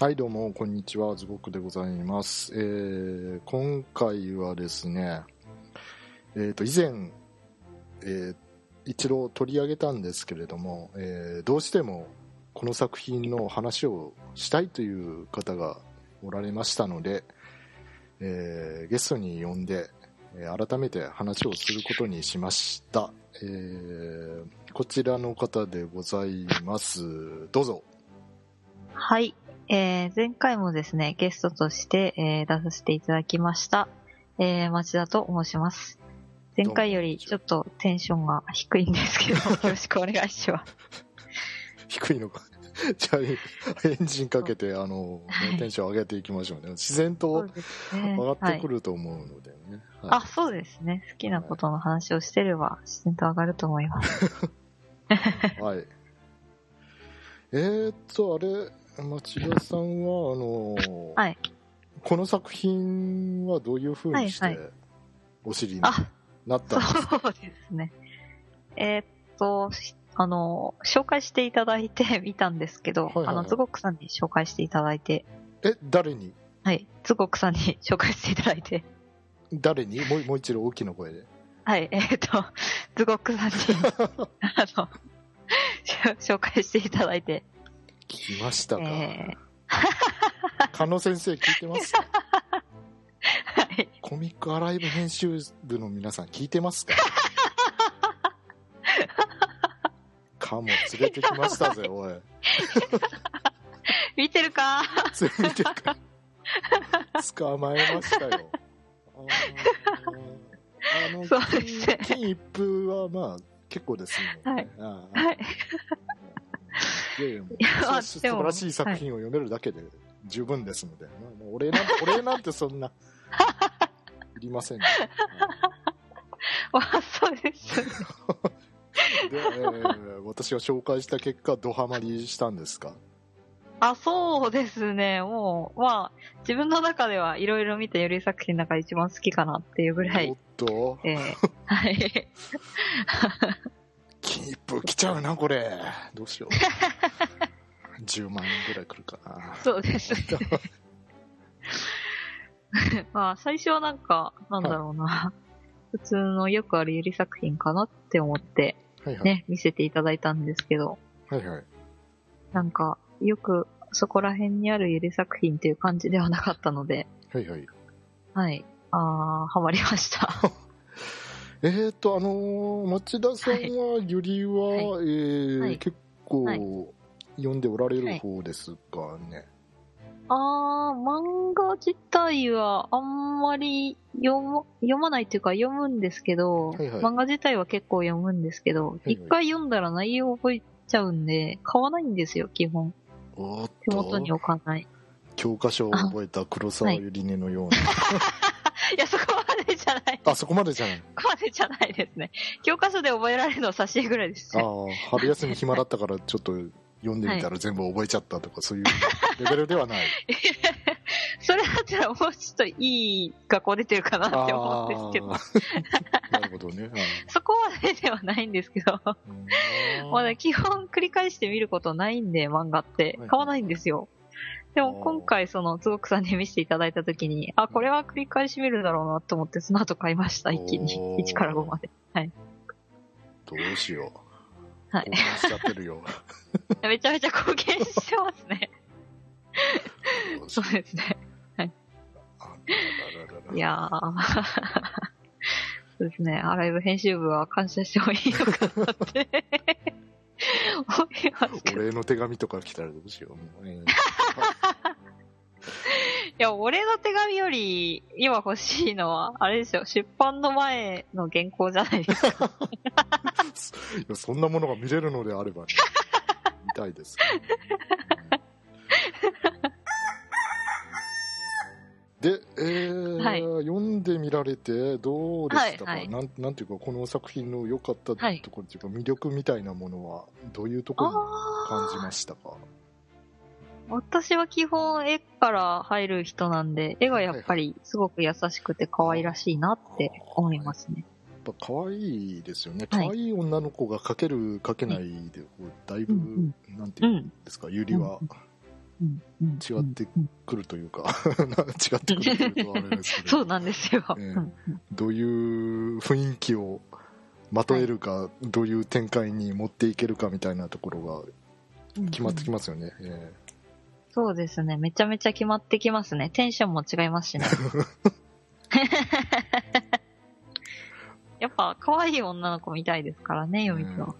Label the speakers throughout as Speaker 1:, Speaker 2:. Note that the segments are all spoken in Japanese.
Speaker 1: はい、どうも、こんにちは。ズボックでございます。えー、今回はですね、えっ、と、以前、えー一度取り上げたんですけれども、えーどうしてもこの作品の話をしたいという方がおられましたので、えーゲストに呼んで、改めて話をすることにしました。えーこちらの方でございます。どうぞ。
Speaker 2: はい。えー、前回もですね、ゲストとして、えー出させていただきました、えー、町田と申します。前回よりちょっとテンションが低いんですけど、よろしくお願いします。
Speaker 1: 低いのか。じゃあ、エンジンかけて、あの、テンション上げていきましょうね。自然と上がってく
Speaker 2: はい。
Speaker 1: ると思うのでね。はい
Speaker 2: あ、そうですね。好きなことの話をしてれば、自然と上がると思います。
Speaker 1: はい。えーっと、あれ、町田さんは、あの、
Speaker 2: はい。
Speaker 1: この作品はどういう風にして
Speaker 2: はいは
Speaker 1: お知りに
Speaker 2: あ、
Speaker 1: なったんですか、
Speaker 2: そうですね。えーっと、しあの、紹介していただいて見たんですけど、
Speaker 1: はいはいはい。
Speaker 2: あの、ズゴックさんに紹介していただいて、
Speaker 1: え、誰に？
Speaker 2: はい、ズゴックさんに紹介していただいて、
Speaker 1: 誰に？もうもう一度大きな声で。
Speaker 2: はい、えーっと、ズゴックさんに、あの、紹介していただいて、
Speaker 1: 聞きましたか、
Speaker 2: え
Speaker 1: 加野先生聞いてます？か
Speaker 2: はい、
Speaker 1: コミックアライブ編集部の皆さん聞いてますか？カモ連れてきましたぜ、おい。
Speaker 2: 見てるか？
Speaker 1: ついてか？捕まえましたよ。あの、金金一封はまあ、結構ですね。
Speaker 2: はい。い
Speaker 1: やいやもう
Speaker 2: いや
Speaker 1: そう素晴らしい作品を読めるだけで十分ですので、お礼なんて、お礼なんてそんな、いりませんね。
Speaker 2: わ、そうです。
Speaker 1: で、えー私が紹介した結果、ドハマりしたんですか？
Speaker 2: あ、そうですね。もう、まあ、自分の中ではいろいろ見たゆり作品の中で一番好きかなっていうぐら
Speaker 1: お
Speaker 2: い
Speaker 1: っ、と、
Speaker 2: えーはい。
Speaker 1: 金一封来ちゃうな、これ。どうしよう。10万円ぐらい来るかな。
Speaker 2: そうですね。まあ、最初はなんか、なんだろうな。普通のよくあるゆり作品かなって思って、
Speaker 1: はいはい。
Speaker 2: ね、見せていただいたんですけど、
Speaker 1: はいはい。
Speaker 2: なんか、よくそこら辺にあるゆり作品っていう感じではなかったので、
Speaker 1: はいはい。
Speaker 2: はい。あー、ハマりました。
Speaker 1: えーと、あのー町田さんは、ゆりは、
Speaker 2: はい
Speaker 1: えー
Speaker 2: はい
Speaker 1: 結構、
Speaker 2: はい
Speaker 1: 読んでおられる方ですかね。
Speaker 2: あー、漫画自体はあんまり読ま読まないっていうか読むんですけど、
Speaker 1: はいはい
Speaker 2: 漫画自体は結構読むんですけど、
Speaker 1: いはい
Speaker 2: 一、回読んだら内容覚えちゃうんで、買わないんですよ、基本。手元に
Speaker 1: と、
Speaker 2: 置かない。
Speaker 1: 教科書を覚えた黒沢ゆりねのような。
Speaker 2: いや、そこまでじゃない。
Speaker 1: あ、そこまでじゃない。
Speaker 2: そこまでじゃないですね。教科書で覚えられるのは挿絵ぐらいですね。
Speaker 1: ああ、春休み暇だったからちょっと読んでみたら全部覚えちゃったとか、そういう レベルではない。
Speaker 2: それだったらもうちょっといい学校出てるかなって思うんですけど、
Speaker 1: なるほどね。は い
Speaker 2: そこまでではないんですけど、
Speaker 1: うん
Speaker 2: まあね、基本繰り返して見ることないんで、漫画って
Speaker 1: はい。
Speaker 2: 買わないんですよ。でも今回、その、つごくさんに見せていただいたときに、あ、これは繰り返し見るだろうなと思って、その後買いました、一気に
Speaker 1: お。ー
Speaker 2: 1から5まで。
Speaker 1: どうしよう。
Speaker 2: はい
Speaker 1: しちゃってるよ。
Speaker 2: めちゃめちゃ貢献してますね。そうですね。
Speaker 1: うあらららら
Speaker 2: いやー。そうですね。アライブ編集部は感謝してもいいのかなって思いますけど。い
Speaker 1: お礼の手紙とか来たらどうしよう。もうえー
Speaker 2: や、俺の手紙より今欲しいのは、あれですよ。出版の前の原稿じゃないですか。
Speaker 1: いやそんなものが見れるのであれば、ね、見たいですけど。で、えー
Speaker 2: はい。
Speaker 1: 読んでみられてどうでしたか、
Speaker 2: はいはい。
Speaker 1: なんなんていうかこの作品の良かったと
Speaker 2: はい
Speaker 1: ころっていうか、魅力みたいなものはどういうところに感じましたか？
Speaker 2: 私は基本絵から入る人なんで、絵がやっぱりすごく優しくて可愛らしいなって思いますね。
Speaker 1: やっぱ可愛いですよね。
Speaker 2: はい。
Speaker 1: 可愛い女の子が描ける描けないで、こうだいぶ、
Speaker 2: うん
Speaker 1: なんていうん
Speaker 2: うん。
Speaker 1: ですか、ゆりは、
Speaker 2: うんうん
Speaker 1: 違って
Speaker 2: うん
Speaker 1: くるという か違ってくるというとあれですけど
Speaker 2: そうなんですよ。
Speaker 1: ええ
Speaker 2: うんうん
Speaker 1: どういう雰囲気をまとえるか、どういう展開に持っていけるかみたいなところが決まってきますよね。え
Speaker 2: そうですね。めちゃめちゃ決まってきますね。テンションも違いますしね。やっぱ、可愛い女の子みたいですからね、読みと。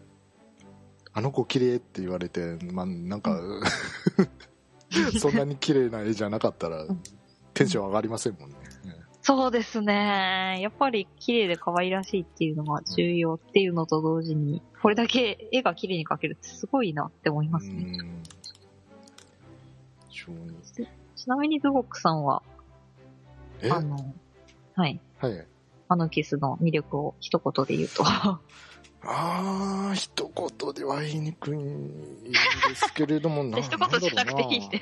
Speaker 1: あの子綺麗って言われて、まあ、なんか、そんなに綺麗な絵じゃなかったら
Speaker 2: ん
Speaker 1: テンション上がりませんもんね。え
Speaker 2: そうですね。やっぱり綺麗で可愛らしいっていうのが重要っていうのと同時に、これだけ絵が綺麗に描けるってすごいなって思います
Speaker 1: う
Speaker 2: ね。ちなみにズボックさんは、
Speaker 1: え？
Speaker 2: あの、はい。
Speaker 1: はい。
Speaker 2: あのキスの魅力を一言で言うと。
Speaker 1: ああ、一言では言いにくいんですけれども、な
Speaker 2: 一言じゃなくていいんで。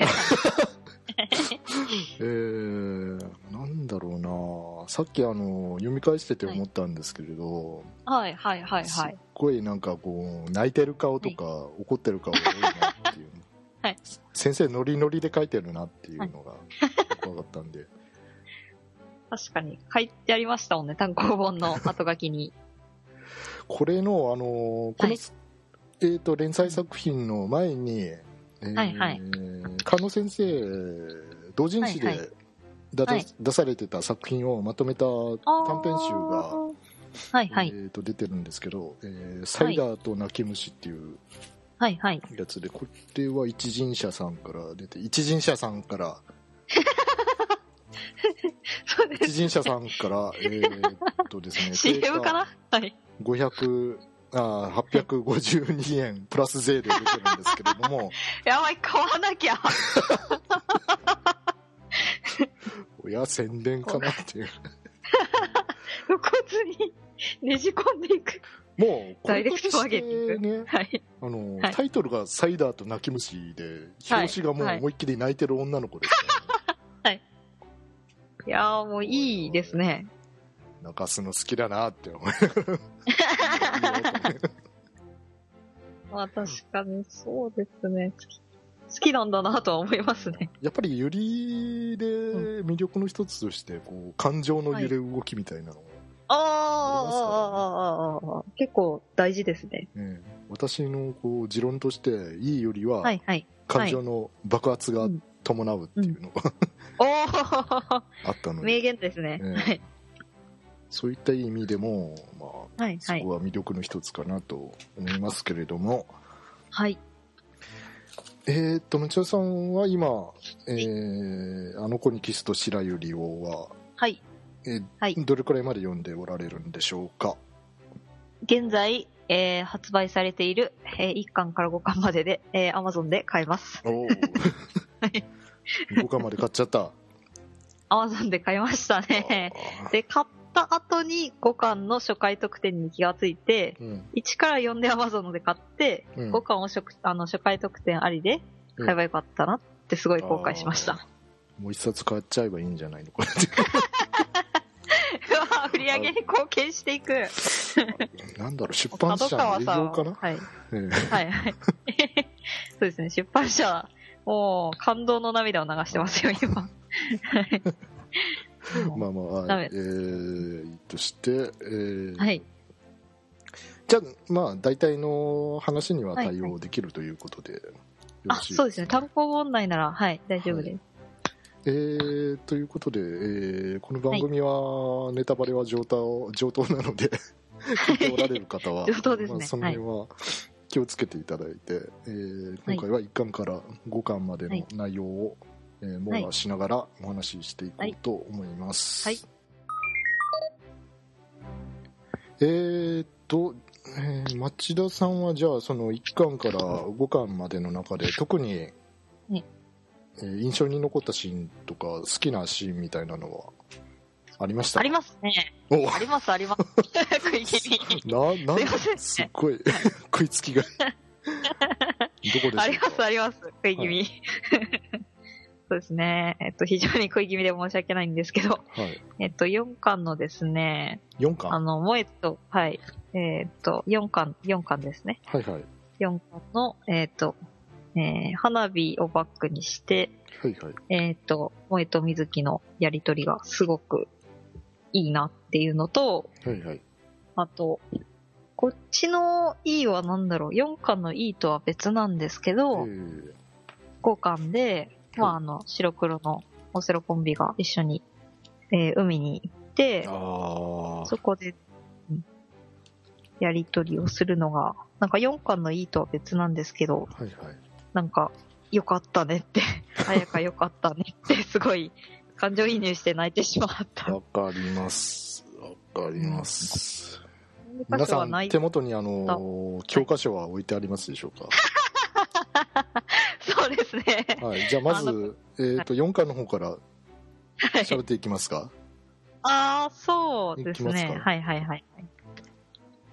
Speaker 1: えー、なんだろうな。さっきあの読み返してて思ったんですけれど、
Speaker 2: はいはいはい
Speaker 1: すっ
Speaker 2: はい。
Speaker 1: ごいなんかこう泣いてる顔とか、怒ってる顔が多いなっていう、
Speaker 2: はい。
Speaker 1: 先生ノリノリで書いてるなっていうのが分かったんで、
Speaker 2: 確かに。書いてありましたもんね、単行本の後書きに。
Speaker 1: これのあのこの、
Speaker 2: はい
Speaker 1: えー、と連載作品の前に、えー
Speaker 2: はいはい
Speaker 1: 菅野先生同人誌で、
Speaker 2: はいはい
Speaker 1: だ
Speaker 2: はい
Speaker 1: 出されてた作品をまとめた短編集が、
Speaker 2: はいはい。
Speaker 1: えー、と出てるんですけど、えーサイダーと泣き虫っていう
Speaker 2: はいはい。
Speaker 1: やつで、これは一人者さんから出て、一人者さんから。一人者さんから、えーっとですね、
Speaker 2: CM かなはい。
Speaker 1: 500、あー852円プラス税で出てるんですけれども、
Speaker 2: やばい、買わなきゃ。
Speaker 1: いや、宣伝かなっていう。
Speaker 2: 露骨にねじ込んでいく。
Speaker 1: もう、こ
Speaker 2: ダイレクトマーケティン
Speaker 1: てね、
Speaker 2: はい。
Speaker 1: あの、
Speaker 2: はい
Speaker 1: タイトルがサイダーと泣き虫で、表紙がもう
Speaker 2: はい
Speaker 1: 思いっきり泣いてる女の子ですから、
Speaker 2: いやーもういいですね。
Speaker 1: 泣かすの好きだなって思い
Speaker 2: まあ確かにそうですね。好きなんだなとは思いますね。
Speaker 1: やっぱりユリで魅力の一つとして、こう、感情の揺れ動きみたいなのを、
Speaker 2: あーあー、あーあー、あーあー、結構大事ですね。
Speaker 1: ね私のこう持論としていいよりは
Speaker 2: はいはい。
Speaker 1: 感情の爆発が
Speaker 2: うん
Speaker 1: 伴うっていうのが
Speaker 2: おー
Speaker 1: あったので、
Speaker 2: 名言ですね。
Speaker 1: ええ
Speaker 2: はい。
Speaker 1: そういった意味でも、まあ、
Speaker 2: はいはい
Speaker 1: そこ。は魅力の一つかなと思いますけれども、
Speaker 2: はい。
Speaker 1: えーっと、町田さんは今、えーあの子にキスと白百合をは、
Speaker 2: はい。
Speaker 1: えー
Speaker 2: はい
Speaker 1: どれくらいまで読んでおられるんでしょうか？
Speaker 2: 現在、えー発売されている、えー1巻から5巻までで、えー Amazon で買えます。
Speaker 1: おお
Speaker 2: はい
Speaker 1: 5巻まで買っちゃった。
Speaker 2: Amazon で買いましたね。で、買った後に5巻の初回特典に気がついて、
Speaker 1: うん
Speaker 2: 1から4で Amazon で買って、
Speaker 1: うん
Speaker 2: 5巻を初あの初回特典ありで買えばよかったなってすごい後悔しました。
Speaker 1: あーもう一冊買っちゃえばいいんじゃないの？これ って
Speaker 2: 売り上げに貢献していく。
Speaker 1: なんだろう、出版社の営業かな、
Speaker 2: はい。
Speaker 1: ええ
Speaker 2: はいはい。そうですね、出版社、もう感動の涙を流してますよ、今。はい
Speaker 1: まあまあ、はえー、いいとして、えー
Speaker 2: はい。
Speaker 1: じゃあ、まあ、大体の話には対
Speaker 2: はい
Speaker 1: 応できるということで、よろ
Speaker 2: あ、
Speaker 1: しい
Speaker 2: そうですね、単行本内なら、はい、大丈夫です。
Speaker 1: えー、ということで、えーこの番組はネタバレは上等 上等なので、聞いておられる方は、
Speaker 2: 上等ですね。
Speaker 1: まあ、その辺は気をつけていただいて、えー今回は1巻から5巻までの内容を、えー網羅しながらお話ししていこうと思います。
Speaker 2: はい
Speaker 1: えーっと、えー町田さんはじゃあその1巻から5巻までの中で特に、
Speaker 2: ね
Speaker 1: えー印象に残ったシーンとか好きなシーンみたいなのはありました？
Speaker 2: ありますね。
Speaker 1: お
Speaker 2: あります、あります。食い気味
Speaker 1: な、なん
Speaker 2: すいませんね
Speaker 1: すっごい食いつきが。どこでしょうか？
Speaker 2: あります、あります。食い気味。そうですね。えっと、非常に食い気味で申し訳ないんですけど、
Speaker 1: はい。
Speaker 2: えっと、4巻のですね、
Speaker 1: 4
Speaker 2: あ
Speaker 1: 巻
Speaker 2: の、萌えと、はい、えっと、4巻、4巻ですね。
Speaker 1: はいはい。
Speaker 2: 4巻の、えっと、えー花火をバックにして、
Speaker 1: はいはい。
Speaker 2: えっ、と、萌えと水木のやりとりがすごくいいなっていうのと、
Speaker 1: はいはい。
Speaker 2: あと、こっちの E は何だろう、4巻の E とは別なんですけ
Speaker 1: え
Speaker 2: ど、
Speaker 1: ー
Speaker 2: 5巻で、まあ、あの、白黒のオセロコンビが一緒に、えー海に行って、
Speaker 1: ああ
Speaker 2: そこで、うんやりとりをするのが、なんか4巻の E とは別なんですけど、
Speaker 1: はいはい。
Speaker 2: なんか、よかったねって、綾香よかったねって、すごい、感情移入して泣いてしまった。
Speaker 1: わかります。わかります。皆
Speaker 2: 皆
Speaker 1: さん、手元にあの、教科書は置いてありますでしょうか？
Speaker 2: そうですね。
Speaker 1: はい。じゃあ、ま
Speaker 2: あ
Speaker 1: ず、えっと、4巻の方から喋っていきますか？
Speaker 2: ああ、そうですね。はいはいはい。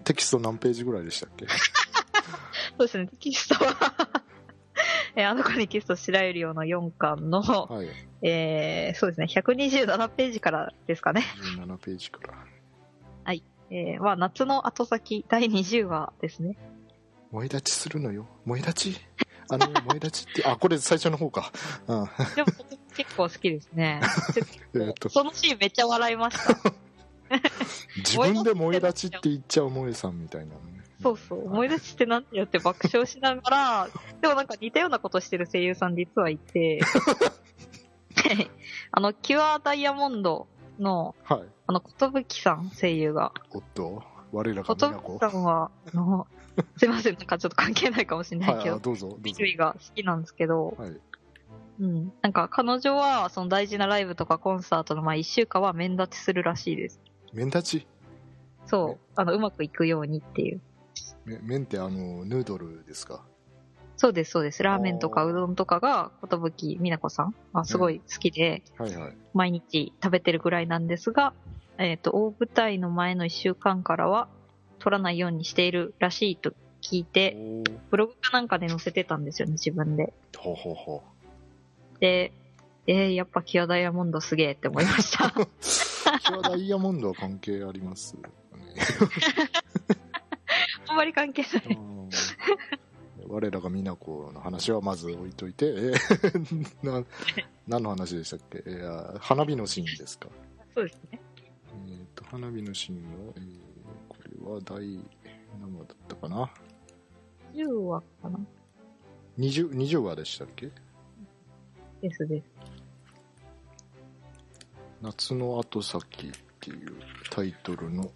Speaker 1: テキスト何ページぐらいでしたっけ？
Speaker 2: そうですね、テキストは えーあの子にキスと白百合の4巻の、
Speaker 1: はい。
Speaker 2: えーそうですね、127ページからですかね。
Speaker 1: 17ページから。
Speaker 2: えーまあ、夏の後先、第20話ですね。
Speaker 1: 萌え立ちするのよ。萌え立ち？あの、萌え立ちって、あ、これ最初の方か。うん。
Speaker 2: でも、結構好きですね。
Speaker 1: えーっと、
Speaker 2: そのシーンめっちゃ笑いました。
Speaker 1: 自分で萌え立ちって言っちゃう萌えさんみたいなのね。
Speaker 2: そうそう。思い出してなんてよって爆笑しながら、でもなんか似たようなことしてる声優さん実はいて、あの、キュアダイヤモンドの、
Speaker 1: はい。
Speaker 2: あの、ことぶきさん、声優が。
Speaker 1: おっと、我らが
Speaker 2: ことぶ。きさんは、あの、すいません、なんかちょっと関係ないかもしれない
Speaker 1: はい、
Speaker 2: けど
Speaker 1: あ、どうぞ、どうぞ
Speaker 2: が好きなんですけど、
Speaker 1: はい。
Speaker 2: うん。なんか彼女は、その大事なライブとかコンサートの前一週間は面立ちするらしいです。
Speaker 1: 麺立ち？
Speaker 2: そう。あの、うまくいくようにっていう。
Speaker 1: め麺ってあの、ヌードルですか？
Speaker 2: そうです、そうです。ラーメンとかうどんとかが、ことぶきみなこさんはすごい好きで、
Speaker 1: はいはい。
Speaker 2: 毎日食べてるぐらいなんですが、えっ、と、大舞台の前の一週間からは、取らないようにしているらしいと聞いて、ブログかなんかで載せてたんですよね、自分で。
Speaker 1: ほうほうほ
Speaker 2: で、えー、やっぱキアダイヤモンドすげえって思いました。
Speaker 1: う。キュアダイヤモンドは関係ありますかね。
Speaker 2: あんまり関係ない。
Speaker 1: うん我らが美奈子の話はまず置いといて、えー な何の話でしたっけ、えー花火のシーンですか？
Speaker 2: そうですね。
Speaker 1: えー、と花火のシーンは、えーは第何話だったかな
Speaker 2: ？10話かな
Speaker 1: ？20, 20話でしたっけ？
Speaker 2: ですです。
Speaker 1: 夏の後先っていうタイトルの、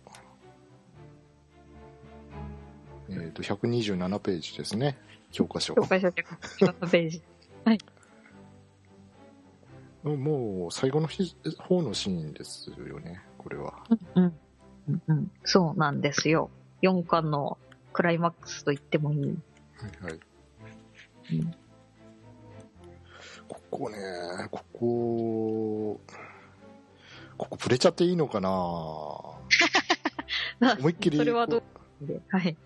Speaker 1: えー、と127ページですね。教科書
Speaker 2: 紹介者でのページ。
Speaker 1: もう最後の日方のシーンですよねこれは。
Speaker 2: うん。うんうん。そうなんですよ。4巻のクライマックスと言ってもいい。
Speaker 1: はいはい
Speaker 2: うん
Speaker 1: ここねここここ触れちゃっていいのかな？思いっきり
Speaker 2: それはどう？ではい。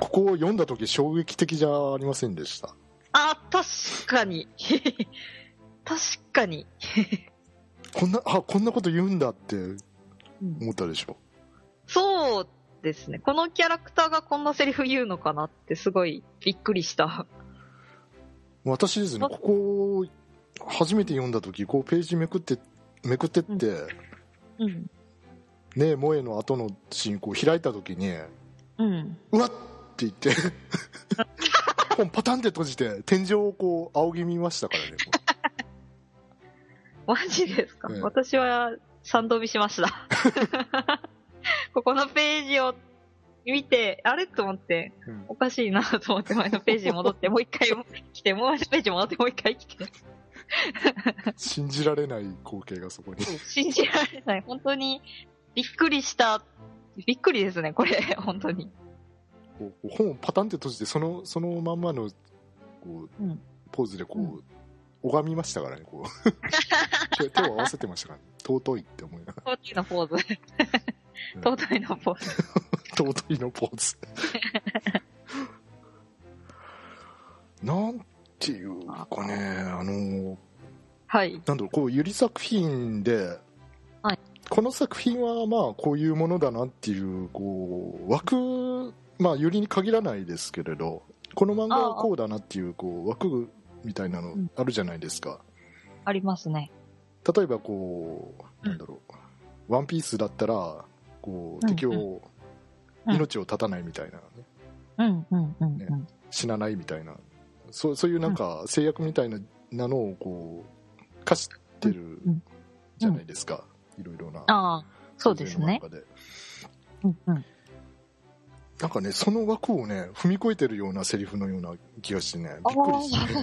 Speaker 1: ここを読んだ時衝撃的じゃありませんでした？
Speaker 2: あ、確かに。確かに。
Speaker 1: こんなあこんなこと言うんだって
Speaker 2: うん
Speaker 1: 思ったでしょ
Speaker 2: そうですね。このキャラクターがこんなセリフ言うのかなってすごいびっくりした。
Speaker 1: 私ですね
Speaker 2: あ
Speaker 1: ここを初めて読んだ時こうページめくってめくってって、
Speaker 2: うん。
Speaker 1: ねえ萌えの後のシーンこう開いた時に
Speaker 2: うん。
Speaker 1: うわっって言って 本パタンって閉じて天井をこう仰ぎ見ましたからねこ
Speaker 2: マジですか、
Speaker 1: ええ
Speaker 2: 私は賛同びしました。ここのページを見て、あれ？と思って、
Speaker 1: ううん
Speaker 2: おかしいなと思って前のページに戻って、もう一回来て、もう一ページ戻って、もう一回来て。
Speaker 1: 信じられない光景がそこに
Speaker 2: 信じられない。本当にびっくりした。びっくりですね、これ。本当に。
Speaker 1: 本をパタンって閉じてそのそのまんまのこう、
Speaker 2: うん
Speaker 1: ポーズでこう、
Speaker 2: うん
Speaker 1: 拝みましたからねこう。手手を合わせてましたから、ね、尊いって思いなが
Speaker 2: 尊いのポーズ。
Speaker 1: うん。
Speaker 2: 尊いのポーズ。
Speaker 1: ら 尊いのポーズ。なんていうかねあの
Speaker 2: はい。
Speaker 1: なんだろうこうゆり作品で、
Speaker 2: はい。
Speaker 1: この作品はまあこういうものだなっていうこう枠まあゆりに限らないですけれどこの漫画はこうだなっていうこう枠みたいなの
Speaker 2: うん。
Speaker 1: あるじゃないですか、
Speaker 2: ありますね。
Speaker 1: 例えばこうなんだろう、ワンピースだったらこう
Speaker 2: うん
Speaker 1: 敵を、
Speaker 2: うん。
Speaker 1: 命を絶たないみたいな、ね、
Speaker 2: うんうんうん
Speaker 1: ね
Speaker 2: うん。
Speaker 1: 死なないみたいな。そうそういうなんか制約みたいななのをこう課してる
Speaker 2: うん
Speaker 1: じゃないですか、いろいろな
Speaker 2: ああ、そうですね。
Speaker 1: う
Speaker 2: んうん。
Speaker 1: なんかねその枠をね踏み越えてるようなセリフのような気がしてねびっくりして、ね、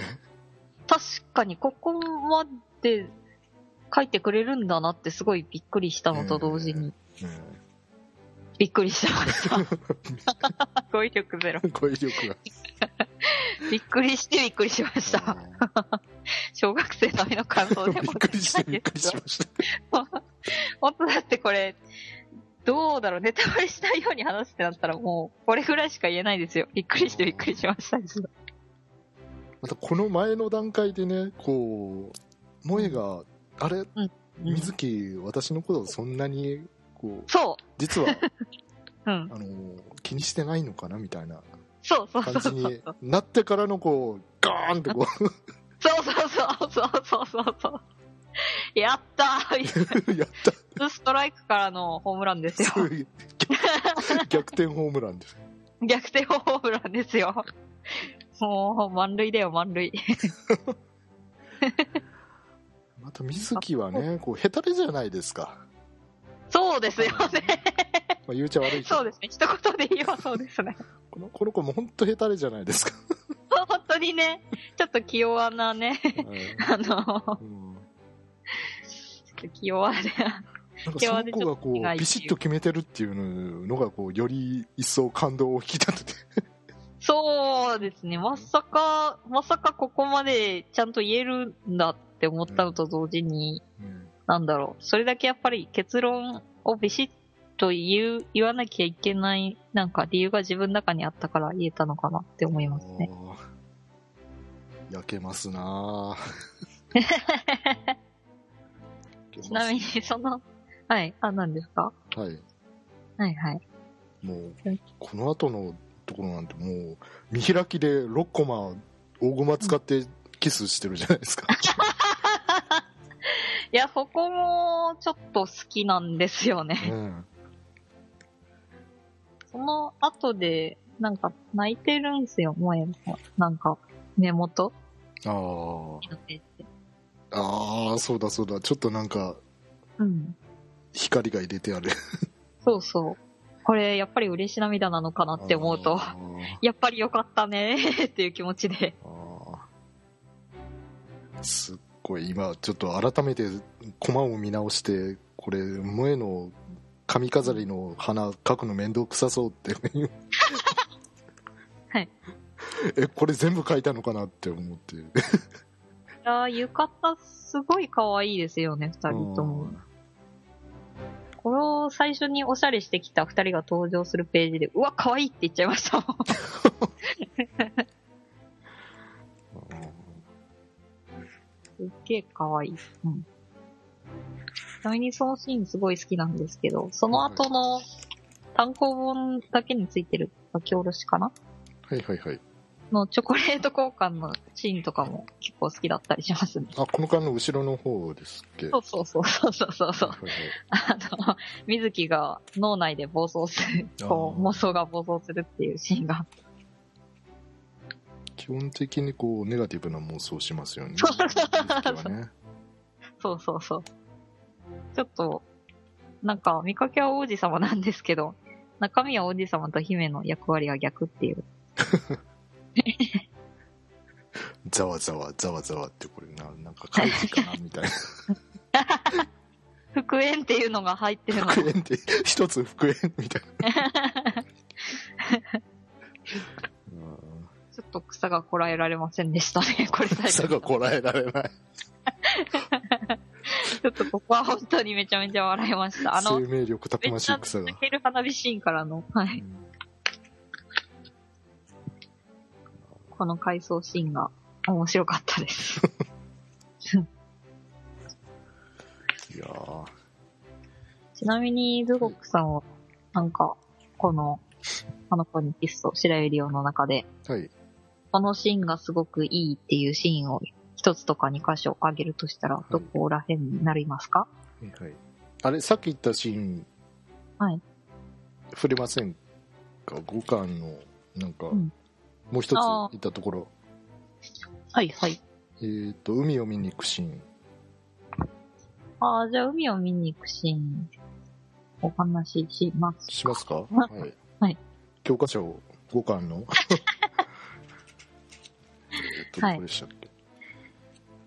Speaker 2: 確かに、ここまで書いてくれるんだなってすごいびっくりしたのと同時に、びっくりしてました。語彙力ゼロ。
Speaker 1: うん語彙力が
Speaker 2: びっくりしてびっくりしました。小学生並みの感想でも
Speaker 1: びっくりしてびっくりしました
Speaker 2: 本当だってこれ、どうだろう、ネタバレしないように話すってなったらもう、これぐらいしか言えないですよ。びっくりしてびっくりしました。
Speaker 1: またこの前の段階でねこう萌えがあれ？
Speaker 2: うん
Speaker 1: 水木私のことをそんなにこう
Speaker 2: そ
Speaker 1: 実は
Speaker 2: う。うん。
Speaker 1: あの気にしてないのかなみたいな
Speaker 2: そうそうそう
Speaker 1: 感じ。になってからのこうガーンってこ
Speaker 2: そう そうそうそうそうそうそう。やったー
Speaker 1: やった
Speaker 2: な。ストライクからのホームランですよ。
Speaker 1: 逆転ホームランです
Speaker 2: 逆転ホームランですよ。もう、満塁だよ、満塁。
Speaker 1: また水木はねこうヘタレじゃないですか、
Speaker 2: そうですよね。
Speaker 1: まあ、言うちゃ悪い
Speaker 2: そうですね。一言で言えばそうですね。
Speaker 1: このこの子も本当ヘタレじゃないですか、
Speaker 2: 本当にね、ちょっと気弱なね、
Speaker 1: はい。
Speaker 2: あの、
Speaker 1: うん。
Speaker 2: ちょっと気弱で、
Speaker 1: なんかその子がこう。ビシッと決めてるっていうのがこうより一層感動を引き立てて
Speaker 2: そうですね。まさか、まさかここまでちゃんと言えるんだって思ったのと同時に、
Speaker 1: うん。
Speaker 2: なんだろう。それだけやっぱり結論をビシッと言う、言わなきゃいけない、なんか理由が自分の中にあったから言えたのかなって思いますね。
Speaker 1: 焼けますなぁ
Speaker 2: ちなみに、その、はい、あ、何ですか？
Speaker 1: はい。
Speaker 2: はいはい。
Speaker 1: もう
Speaker 2: うん
Speaker 1: この後のところなんてもう見開きで6コマ大駒使ってキスしてるじゃないですか、
Speaker 2: いや、そこもちょっと好きなんですよね。
Speaker 1: うん
Speaker 2: その後で、なんか泣いてるんすよ、萌えも。なんか、目元
Speaker 1: あー
Speaker 2: のページで
Speaker 1: あーそうだそうだちょっとなんか
Speaker 2: うん。
Speaker 1: 光が入れてある
Speaker 2: そうそう。これ、やっぱり嬉し涙なのかなって思うと、
Speaker 1: あ
Speaker 2: やっぱりよかったねー っていう気持ちで。
Speaker 1: すっごい今ちょっと改めてコマを見直してこれ萌えの髪飾りの花描くの面倒くさそうって
Speaker 2: はい。
Speaker 1: えこれ全部描いたのかなって思って。
Speaker 2: いやー浴衣すごい可愛いですよね、二人とも。これを最初におしゃれしてきた二人が登場するページで、うわ、可愛いって言っちゃいました。すっげえ可愛い。うん。ちなみにそのシーンすごい好きなんですけど、その後の単行本だけについてる書き下ろしかな
Speaker 1: はいはいはい
Speaker 2: のチョコレート交換のシーンとかも結構好きだったりしますね。
Speaker 1: あこの間の後ろの方ですっけ？
Speaker 2: そうそうそうそうそうそうあの、水木が脳内で暴走する、こう、妄想が暴走するっていうシーンが。
Speaker 1: 基本的にこうネガティブな妄想しますよねね
Speaker 2: そうそうそう。ちょっと、なんか、見かけは王子様なんですけど、中身は王子様と姫の役割が逆っていう。
Speaker 1: ざわざわざわざわってこれななんか怪事かなみたいな
Speaker 2: 復縁っていうのが入ってるの。
Speaker 1: 復縁って一つ復縁みたいな
Speaker 2: ちょっと草がこらえられませんでしたね、これ。
Speaker 1: 草がこらえられない
Speaker 2: ちょっとここは本当にめちゃめちゃ笑いました。あの、
Speaker 1: 生命力たくましい草が
Speaker 2: 泣ける花火シーンからの、はい。
Speaker 1: うん
Speaker 2: この回想シーンが面白かったです。
Speaker 1: いやー
Speaker 2: ちなみに、ズゴックさんは、なんか、この、あの子にキスと白百合王の中で、
Speaker 1: はい
Speaker 2: このシーンがすごくいいっていうシーンを一つとか二箇所挙げるとしたら、どこら辺になりますか、
Speaker 1: はいはい。あれ、さっき言ったシーン、
Speaker 2: はい。
Speaker 1: 触れませんか？五巻の、なんか、
Speaker 2: うん
Speaker 1: もう一つ
Speaker 2: あー
Speaker 1: 言ったところ、
Speaker 2: はいはい。
Speaker 1: えっ、と、海を見に行くシーン。
Speaker 2: ああ、じゃあ海を見に行くシーン、お話しします。
Speaker 1: しますか？
Speaker 2: ま
Speaker 1: はい。
Speaker 2: はい
Speaker 1: 教科書5巻の。えっと、
Speaker 2: はい
Speaker 1: どこでしたっけ、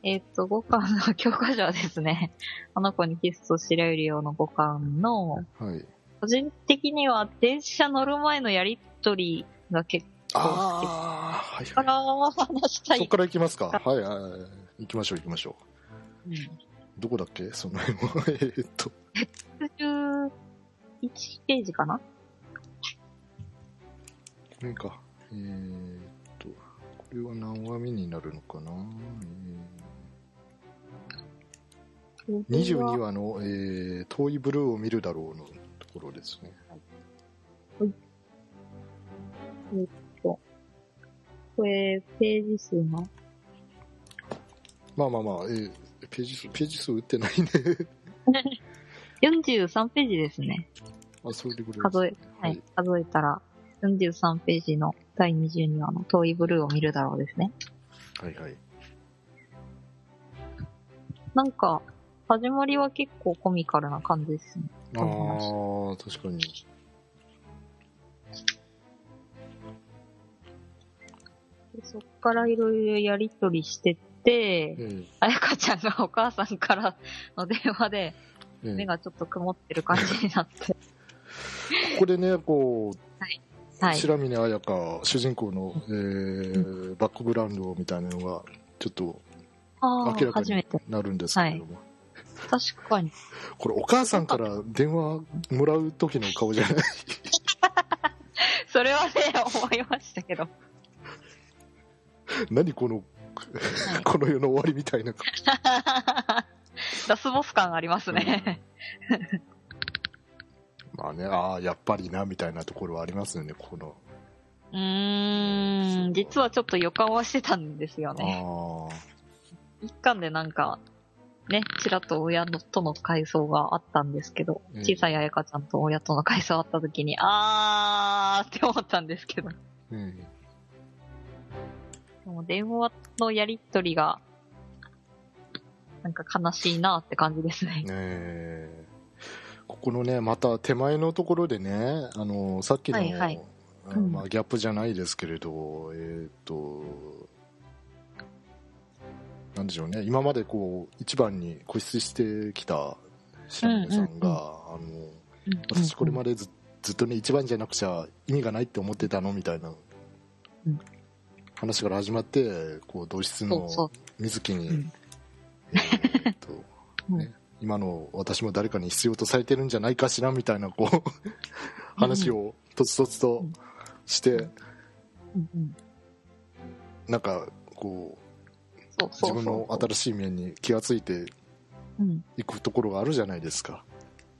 Speaker 2: えっ、と、5巻の教科書はですね、あの子にキスと知られるような5巻の、
Speaker 1: はい。
Speaker 2: 個人的には電車乗る前のやりとりが結
Speaker 1: ああ、はいい。
Speaker 2: ら話したい。
Speaker 1: そこから行きますか？はいはいはい。行きましょう行きましょう。
Speaker 2: うん
Speaker 1: どこだっけ？その辺は。えーっと。
Speaker 2: 11ページかな？
Speaker 1: これか。えーっと、これは何話目になるのかな、えー、22話の、えー、遠いブルーを見るだろうのところですね。
Speaker 2: これ、ページ数の
Speaker 1: まあまあまあ、えー、ページ数、ページ数打ってないね。
Speaker 2: 43ページですね。
Speaker 1: あ、そです。
Speaker 2: 数え、は
Speaker 1: はいい、
Speaker 2: 数えたら、43ページの第22話の遠いブルーを見るだろうですね。
Speaker 1: はいはい。
Speaker 2: なんか、始まりは結構コミカルな感じですね。
Speaker 1: ああ、確かに。
Speaker 2: そっからいろいろやりとりしてって
Speaker 1: え、ー
Speaker 2: あやかちゃんがお母さんからの電話で
Speaker 1: えー
Speaker 2: 目がちょっと曇ってる感じになって。
Speaker 1: ここでね、こう、
Speaker 2: はい。
Speaker 1: 白峰彩香、主人公の、えーバックグラウンドみたいなのが、ちょっと
Speaker 2: ああ、
Speaker 1: 明らかに。なるんですけれども、
Speaker 2: 確かに。
Speaker 1: これお母さんから電話もらう時の顔じゃない？
Speaker 2: それはね、思いましたけど。
Speaker 1: 何この、
Speaker 2: はい。
Speaker 1: この世の終わりみたいな顔
Speaker 2: ラスボス感ありますね。
Speaker 1: まあねああやっぱりなみたいなところはありますよねこの、
Speaker 2: うーん、実はちょっと予感はしてたんですよね。
Speaker 1: あ
Speaker 2: 一巻でなんか、ね、ちらっと親のとの回想があったんですけど、
Speaker 1: うん。
Speaker 2: 小さい彩香ちゃんと親との回想あった時に、あーって思ったんですけど、
Speaker 1: うん
Speaker 2: も電話のやりとりが、なんか悲しいなって感じですね。
Speaker 1: ここのねまた手前のところでねあのさっきの、
Speaker 2: はいはい。
Speaker 1: あ
Speaker 2: うん。
Speaker 1: まあ、ギャップじゃないですけれどえっ、となんでしょうね。今までこう一番に固執してきた白峰さんが、
Speaker 2: うんうんうん。
Speaker 1: あの私これまでずずっとね一番じゃなくちゃ意味がないって思ってたのみたいな。
Speaker 2: うん
Speaker 1: 話から始まってこう同室の。水木に、
Speaker 2: うん
Speaker 1: えーっと
Speaker 2: うん
Speaker 1: ね、今の私も誰かに必要とされてるんじゃないかしらみたいなこう話をとつとつとして、なんかこう。自分の新しい面に気がついて
Speaker 2: うん。
Speaker 1: いくところがあるじゃないですか。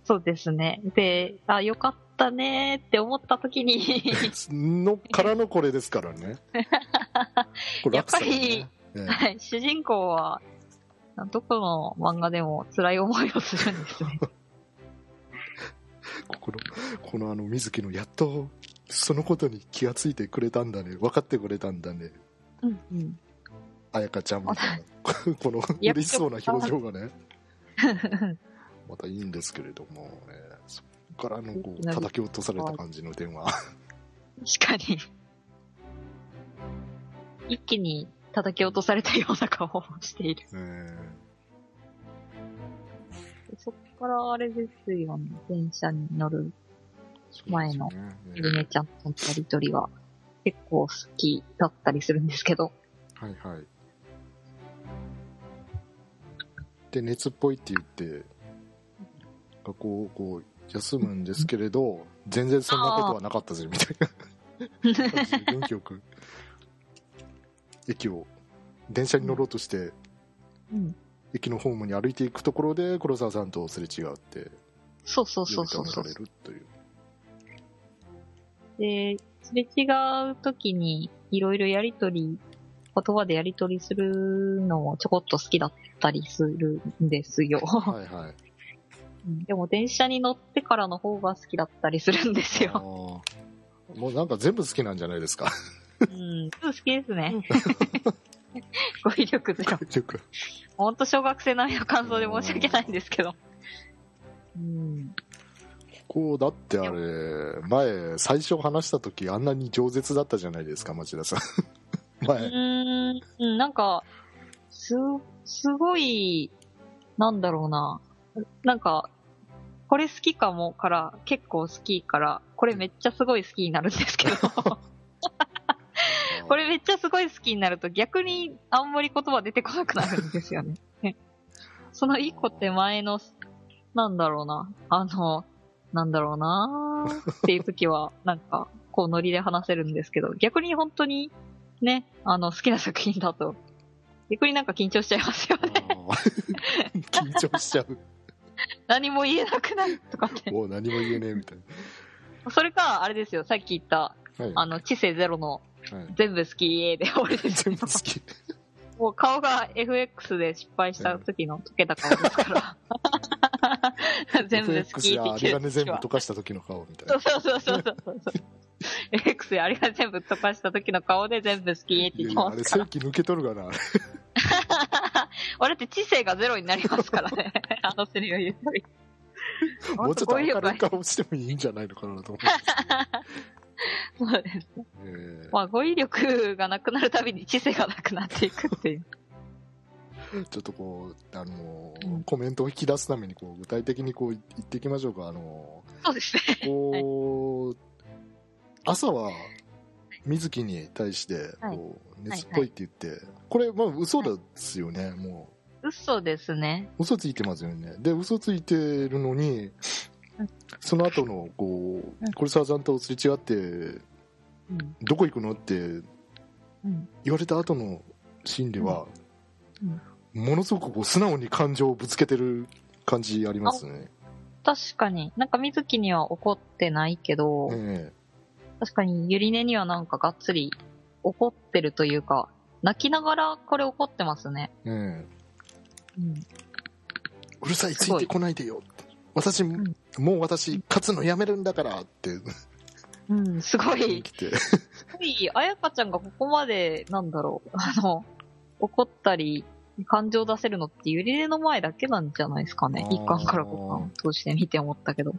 Speaker 2: そうですね。で、あ、よかったねーって思った時に、
Speaker 1: のからのこれですからね。ね
Speaker 2: やっ
Speaker 1: ええ
Speaker 2: はい、主人公は、どこの漫画でも辛い思いをするんですね。
Speaker 1: このこのあの水木のやっとそのことに気がついてくれたんだね分かってくれたんだね
Speaker 2: うんうん。
Speaker 1: 彩香ちゃんみたいなこの嬉しそうな表情がねまたいいんですけれども、ね、そこからのこう叩き落とされた感じの電話
Speaker 2: 確かに。一気に叩き落とされたような顔をしている。
Speaker 1: え
Speaker 2: そっからあれですよね。電車に乗る
Speaker 1: ー
Speaker 2: 前の
Speaker 1: そうですね
Speaker 2: エルネちゃんとのやりとりが結構好きだったりするんですけど。
Speaker 1: はいはいで熱っぽいって言って学校をこう休むんですけれど全然そんなことはなかったぜみたいな感じで元気よく駅を電車に乗ろうとして
Speaker 2: うん。
Speaker 1: 駅のホームに歩いていくところで黒沢さんとすれ違って
Speaker 2: そうそうそうそうそう
Speaker 1: 止められ。るという
Speaker 2: で、すれ違う時に、いろいろやりとり、言葉でやりとりするのもちょこっと好きだったりするんですよ。
Speaker 1: はいはい。
Speaker 2: うんでも電車に乗ってからの方が好きだったりするんです
Speaker 1: あ
Speaker 2: よ。
Speaker 1: ーもうなんか全部好きなんじゃないですか。
Speaker 2: うん、好きですね。語彙力ゼロ。
Speaker 1: よく
Speaker 2: ほんと小学生並みの感想で申し訳ないんですけど。うん。
Speaker 1: こう、だってあれ、前、最初話した時あんなに饒舌だったじゃないですか、町田さん。
Speaker 2: う
Speaker 1: 前。
Speaker 2: うんなんか、す、すごい、なんだろうな。なんか、これ好きかもから、結構好きから、これめっちゃすごい好きになるんですけど、これめっちゃすごい好きになると逆にあんまり言葉出てこなくなるんですよね。その一個手前の、なんだろうな、あの、なんだろうなっていう時は、なんか、こうノリで話せるんですけど、逆に本当にね、あの、好きな作品だと、逆になんか緊張しちゃいますよね。
Speaker 1: 緊張しちゃう。
Speaker 2: 何も言えなくなるとかって。
Speaker 1: もう何も言えねえみたい
Speaker 2: それか、あれですよ、さっき言った、
Speaker 1: な。はい。
Speaker 2: あの、知性ゼロの
Speaker 1: はい、
Speaker 2: 全部好きで終わりですよ
Speaker 1: 全部好き。
Speaker 2: もう顔が FX で失敗した時の溶けた顔ですから。全部好き
Speaker 1: FX やあれがね全部溶かした時の顔みたいな。
Speaker 2: そうそうそうそう。FX であれが全部溶かした時の顔で全部好きって言ってますから。
Speaker 1: 正規抜け取るかな。
Speaker 2: 俺って知性がゼロになりますからね。あのセリフ言うとり。
Speaker 1: もうちょっと明るい顔してもいいんじゃないのかなと思
Speaker 2: そうです。
Speaker 1: う。え
Speaker 2: まあ語彙力がなくなるたびに知性がなくなっていくっていう。
Speaker 1: ー ちょっとこう、あのー
Speaker 2: うん
Speaker 1: コメントを引き出すためにこう具体的にこう言っていきましょうか。あの
Speaker 2: そうですね。
Speaker 1: ーこう、朝は水木に対して
Speaker 2: はい
Speaker 1: こう熱っぽいって言って、これまあ嘘ですよね、も
Speaker 2: 嘘ですね。
Speaker 1: う嘘ついてますよね。で嘘ついてるのに
Speaker 2: うん、
Speaker 1: その後のこ
Speaker 2: う
Speaker 1: うんコルサーさんとすれ違って
Speaker 2: うん。
Speaker 1: どこ行くのって
Speaker 2: うん。
Speaker 1: 言われた後のシーンでは、
Speaker 2: うん
Speaker 1: ものすごくこう素直に感情をぶつけてる感じありますね。
Speaker 2: 確かに。なんか水木には怒ってないけど、
Speaker 1: え
Speaker 2: 確かにゆりねにはなんかがっつり怒ってるというか、泣きながらこれ怒ってますね。
Speaker 1: ええ
Speaker 2: うん。
Speaker 1: えうるさい、つ
Speaker 2: い
Speaker 1: いてこないでよ。私、
Speaker 2: ん
Speaker 1: もう私、勝つのやめるんだからって
Speaker 2: うん、すごい。すごい、あやかちゃんがここまで、なんだろう、あの、怒ったり、感情出せるのってゆりねの前だけなんじゃないですかね一巻から五巻通して見て思ったけど。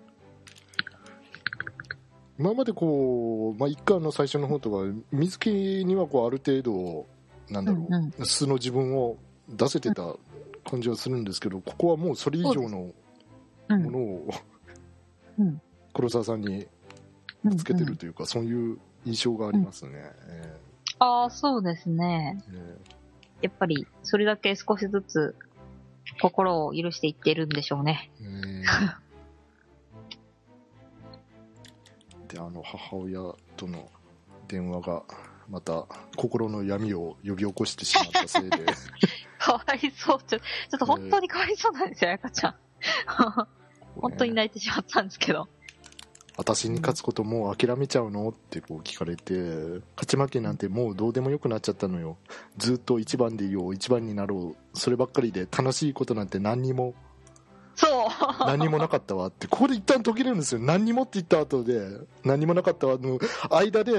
Speaker 1: 今までこう、まあ、一巻の最初の方とか、水木にはこうある程度、なんだろう、
Speaker 2: うんうん
Speaker 1: 素の自分を出せてた感じはするんですけど、ここはもうそれ以上の
Speaker 2: うん。
Speaker 1: ものを、
Speaker 2: うん
Speaker 1: 黒沢さんに
Speaker 2: うん
Speaker 1: つけてるというか、そういう印象がありますね。え
Speaker 2: ああ、そうですね。
Speaker 1: ええ
Speaker 2: やっぱり、それだけ少しずつ、心を許していってるんでしょうね。
Speaker 1: えええで、あの、母親との電話が、また心の闇を呼び起こしてしまったせいで、
Speaker 2: かわいそう。ちょ、ちょっと本当にかわいそうなんですよ、あやかちゃん。本当に泣いてしまったんですけど。
Speaker 1: 私に勝つこともう諦めちゃうの？ってこう聞かれて、勝ち負けなんてもうどうでもよくなっちゃったのよ。ずっと一番でいよう、一番になろう、そればっかりで楽しいことなんて何にも、
Speaker 2: そう。
Speaker 1: 何にもなかったわって、ここで一旦途切れるんですよ。何にもって言った後で、何にもなかったわの間で、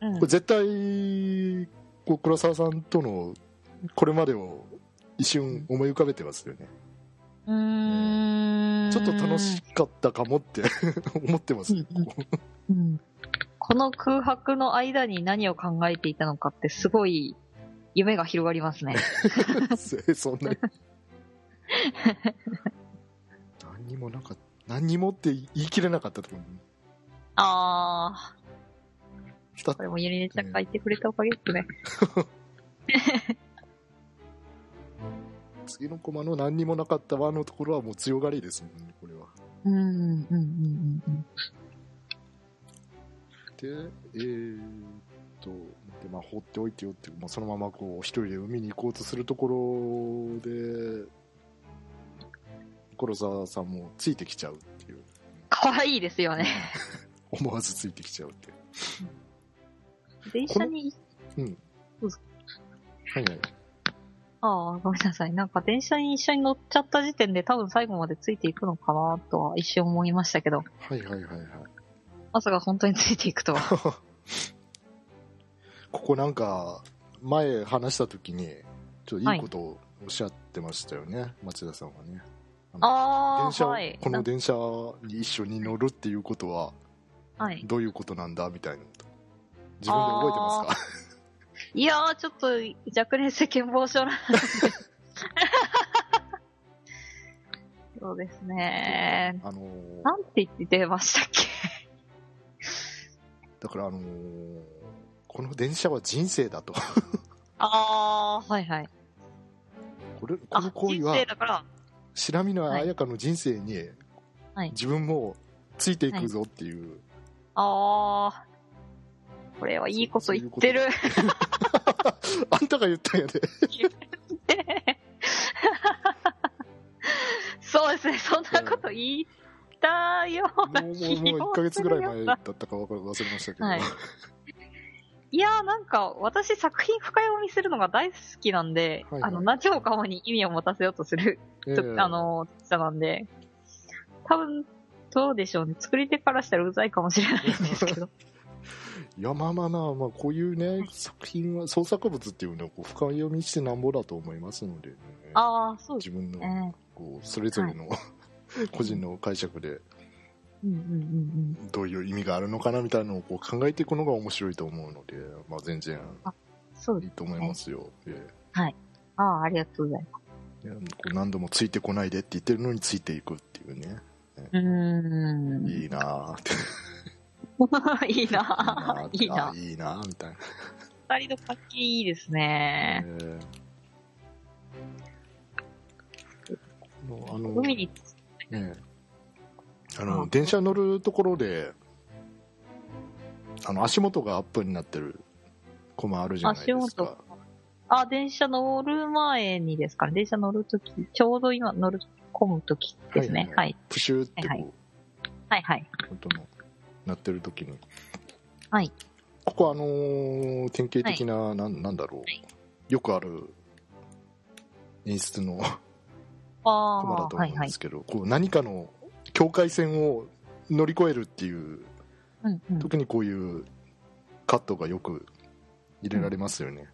Speaker 2: うん
Speaker 1: 絶対、こう黒沢さんとのこれまでを一瞬思い浮かべてますよね。
Speaker 2: うーん。
Speaker 1: ちょっと楽しかったかもって 思ってます。
Speaker 2: うんこの空白の間に何を考えていたのかってすごい夢が広がりますね。
Speaker 1: そんなに。何にもなかった。何にもって言い切れなかったと思う。
Speaker 2: あ
Speaker 1: だ
Speaker 2: ー、これもゆりねちゃんが言ってくれたおかげですね。
Speaker 1: 次のコマの何にもなかったわのところはもう強がりですもんね、これは。
Speaker 2: うん、うん、うん、うんうん。
Speaker 1: で、えーっと、でまあ、放っておいてよってまあ、そのままこう、一人で海に行こうとするところで、黒沢さんもついてきちゃうっていう。
Speaker 2: かわいいですよね。
Speaker 1: 思わずついてきちゃうっていう。
Speaker 2: 電車に
Speaker 1: うん。
Speaker 2: どうぞ
Speaker 1: はいはい。
Speaker 2: ああ、ごめんなさい。なんか電車に一緒に乗っちゃった時点で多分最後までついていくのかなとは一瞬思いましたけど、
Speaker 1: はいはいはいはい。
Speaker 2: まさか本当についていくとは。
Speaker 1: ここなんか、前話した時に、ちょっといいことをおっしゃってましたよね、町田さんはね。
Speaker 2: ああ、
Speaker 1: 電車を、
Speaker 2: はい。
Speaker 1: この電車に一緒に乗るっていうことは、
Speaker 2: はい。
Speaker 1: どういうことなんだみたいなこと。自分で覚えてますか？
Speaker 2: いやー、ちょっと若年世間防止なんで。そうですね。
Speaker 1: あのー
Speaker 2: なんて言って出ましたっけ？
Speaker 1: だからあのーこの電車は人生だと。
Speaker 2: ああ、はいはい。
Speaker 1: これ、こ
Speaker 2: あ、
Speaker 1: の行為
Speaker 2: 人
Speaker 1: は
Speaker 2: 生だから、
Speaker 1: 白身の彩香の人生に
Speaker 2: はい。
Speaker 1: 自分もついていくぞっていう、
Speaker 2: ああ、これはいいこと言ってる。
Speaker 1: あんたが言ったんやで、
Speaker 2: そうですね、そんなこと言ったよう
Speaker 1: も
Speaker 2: な。
Speaker 1: うもう
Speaker 2: 気
Speaker 1: もう1
Speaker 2: も
Speaker 1: ヶ月ぐらい前だったか忘れましたけど、
Speaker 2: はいいやーなんか、私作品深読みするのが大好きなんで、
Speaker 1: はいはい
Speaker 2: あの、何もかもに意味を持たせようとする、
Speaker 1: え
Speaker 2: と
Speaker 1: え
Speaker 2: あの、人なんで、多分、どうでしょうね。作り手からしたらうざいかもしれないんですけど。
Speaker 1: いやまあまあまあ、まあ、こういうね作品は創作物っていうのはこう深読みしてなんぼだと思いますので、ね、
Speaker 2: ああ、そうです
Speaker 1: 自分の
Speaker 2: ね。
Speaker 1: こうそれぞれの、個人の解釈でどういう意味があるのかなみたいなのをこう考えていくのが面白いと思うので、まあ、全然。いいと思いますよ、え
Speaker 2: ああ、ありがとうございま
Speaker 1: えいや何度もついてこないでって言ってるのについていくっていうね、
Speaker 2: す。うーん。
Speaker 1: いいなぁって
Speaker 2: いいなぁ。いいなぁ。
Speaker 1: あいいなぁみたいな、
Speaker 2: 二人の関係いいですね。
Speaker 1: ええこのあの
Speaker 2: 海に、
Speaker 1: ねあの
Speaker 2: あ
Speaker 1: 電車乗るところであの足元がアップになってるコマあるじゃないですか
Speaker 2: あ、電車乗る前にですかね。電車乗るとき、ちょうど今乗る、込むときですね。
Speaker 1: は
Speaker 2: はいい。
Speaker 1: プシューってこう、
Speaker 2: はいはいはい。
Speaker 1: 音の鳴ってる時に
Speaker 2: はい
Speaker 1: ここあのー典型的な、なんなんだろう、
Speaker 2: はい
Speaker 1: よくある演出の
Speaker 2: あ
Speaker 1: コマ だ
Speaker 2: あ、
Speaker 1: と思うん
Speaker 2: はいはい。
Speaker 1: ですけど、こう何かの境界線を乗り越えるっていう
Speaker 2: うんうん。
Speaker 1: 時にこういうカットがよく入れられますよね、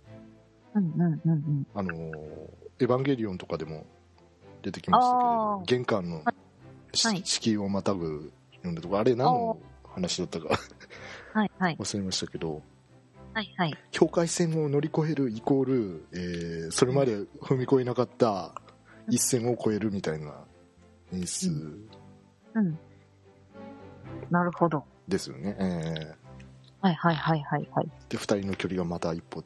Speaker 2: うんうんうんうん。
Speaker 1: あのーエヴァンゲリオンとかでも出てきましたけど
Speaker 2: ー
Speaker 1: 玄関のし
Speaker 2: はい
Speaker 1: 敷居をまたぐようなとこあれ何の話だったか
Speaker 2: はいはい。
Speaker 1: 忘れましたけど
Speaker 2: はいはい。
Speaker 1: 境界線を乗り越えるイコール、えーそれまで踏み越えなかった一線を越えるみたいな演出
Speaker 2: うん。なるほど。
Speaker 1: ですよね、え
Speaker 2: はいはいはいはいはい。
Speaker 1: ーで2人の距離がまた一歩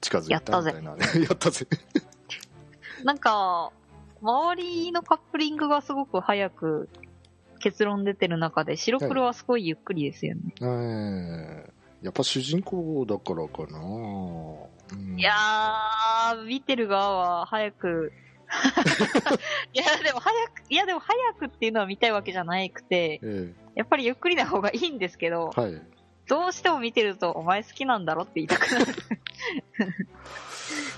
Speaker 1: 近づいたみたいな。ねやったぜ。
Speaker 2: なんか、周りのカップリングがすごく早く結論出てる中で、白黒はすごいゆっくりですよね。
Speaker 1: えーやっぱ主人公だからかな、うん。
Speaker 2: いやー、見てる側は早く、いや、でも早く、いやでも早くっていうのは見たいわけじゃなくて、
Speaker 1: え
Speaker 2: やっぱりゆっくりな方がいいんですけど、
Speaker 1: ーはい
Speaker 2: どうしても見てると、お前好きなんだろって言いたくなる。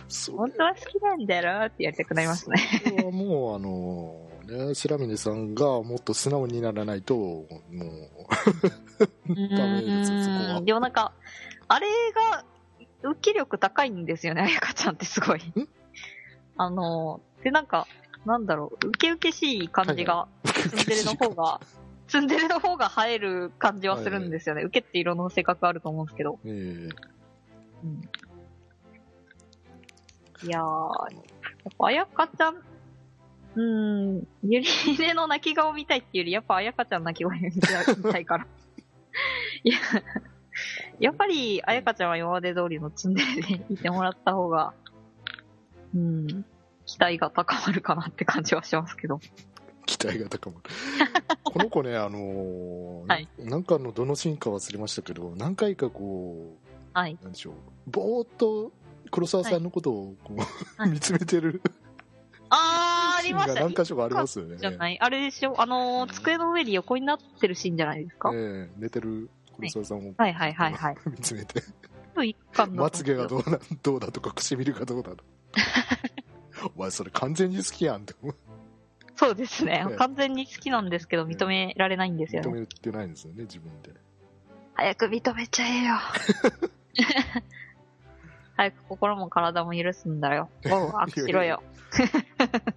Speaker 1: そ
Speaker 2: 本当は好きなんだろってやりたくなりますね。
Speaker 1: それはもうあのね白峰さんがもっと素直にならないともう ダメですよそこは
Speaker 2: でもなんか、あれが、受け力高いんですよね、あやかちゃんってすごい。あの、でなんか、なんだろう、受け受けしい感じが、ツンデレの方が、ツンデレの方が映える感じはするんですよね。受けって色の性格あると思うんですけど。
Speaker 1: えー
Speaker 2: うんいやー、やっぱあやかちゃん、うーん、ゆりねの泣き顔見たいっていうより、やっぱあやかちゃん泣き声見たい見たいから。いや、やっぱりあやかちゃんは今まで通りのツンデレでいてもらった方が、うん、期待が高まるかなって感じはしますけど。
Speaker 1: 期待が高まる。この子ねあのー
Speaker 2: はい。
Speaker 1: なんかのどのシーンか忘れましたけど何回かこう
Speaker 2: はい。
Speaker 1: なんでしょうぼーっと黒沢さんのことをこう、
Speaker 2: はい。
Speaker 1: 見つめてる
Speaker 2: あー、ありました。
Speaker 1: 何箇所かありますよね。
Speaker 2: じゃない？あれでしょ？あのー、机の上に横になってるシーンじゃないですか、
Speaker 1: ええ寝てる黒沢さんを、
Speaker 2: はい。はいはいはい。
Speaker 1: 見つめて。まつげがどうなどうだとか唇がどうだと お前それ完全に好きやんって思う
Speaker 2: そうですね
Speaker 1: ええ。
Speaker 2: 完全に好きなんですけど、認められないんですよね。
Speaker 1: 認めてないんですよね自分で
Speaker 2: 早く認めちゃえよ。早く心も体も許すんだよ。おう、握手しろよ。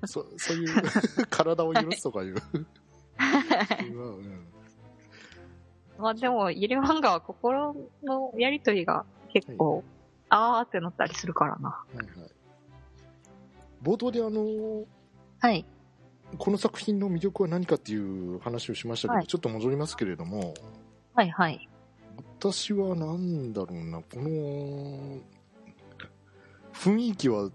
Speaker 1: そ そういう体を許すとかいううん
Speaker 2: まあでも、ゆり漫画は心のやりとりが結構、あーってなったりするからな。
Speaker 1: はいはい冒頭であの
Speaker 2: はい。
Speaker 1: この作品の魅力は何かっていう話をしましたけど、
Speaker 2: はい
Speaker 1: ちょっと戻りますけれども
Speaker 2: はいはい。
Speaker 1: 私はなんだろうなこの雰囲気は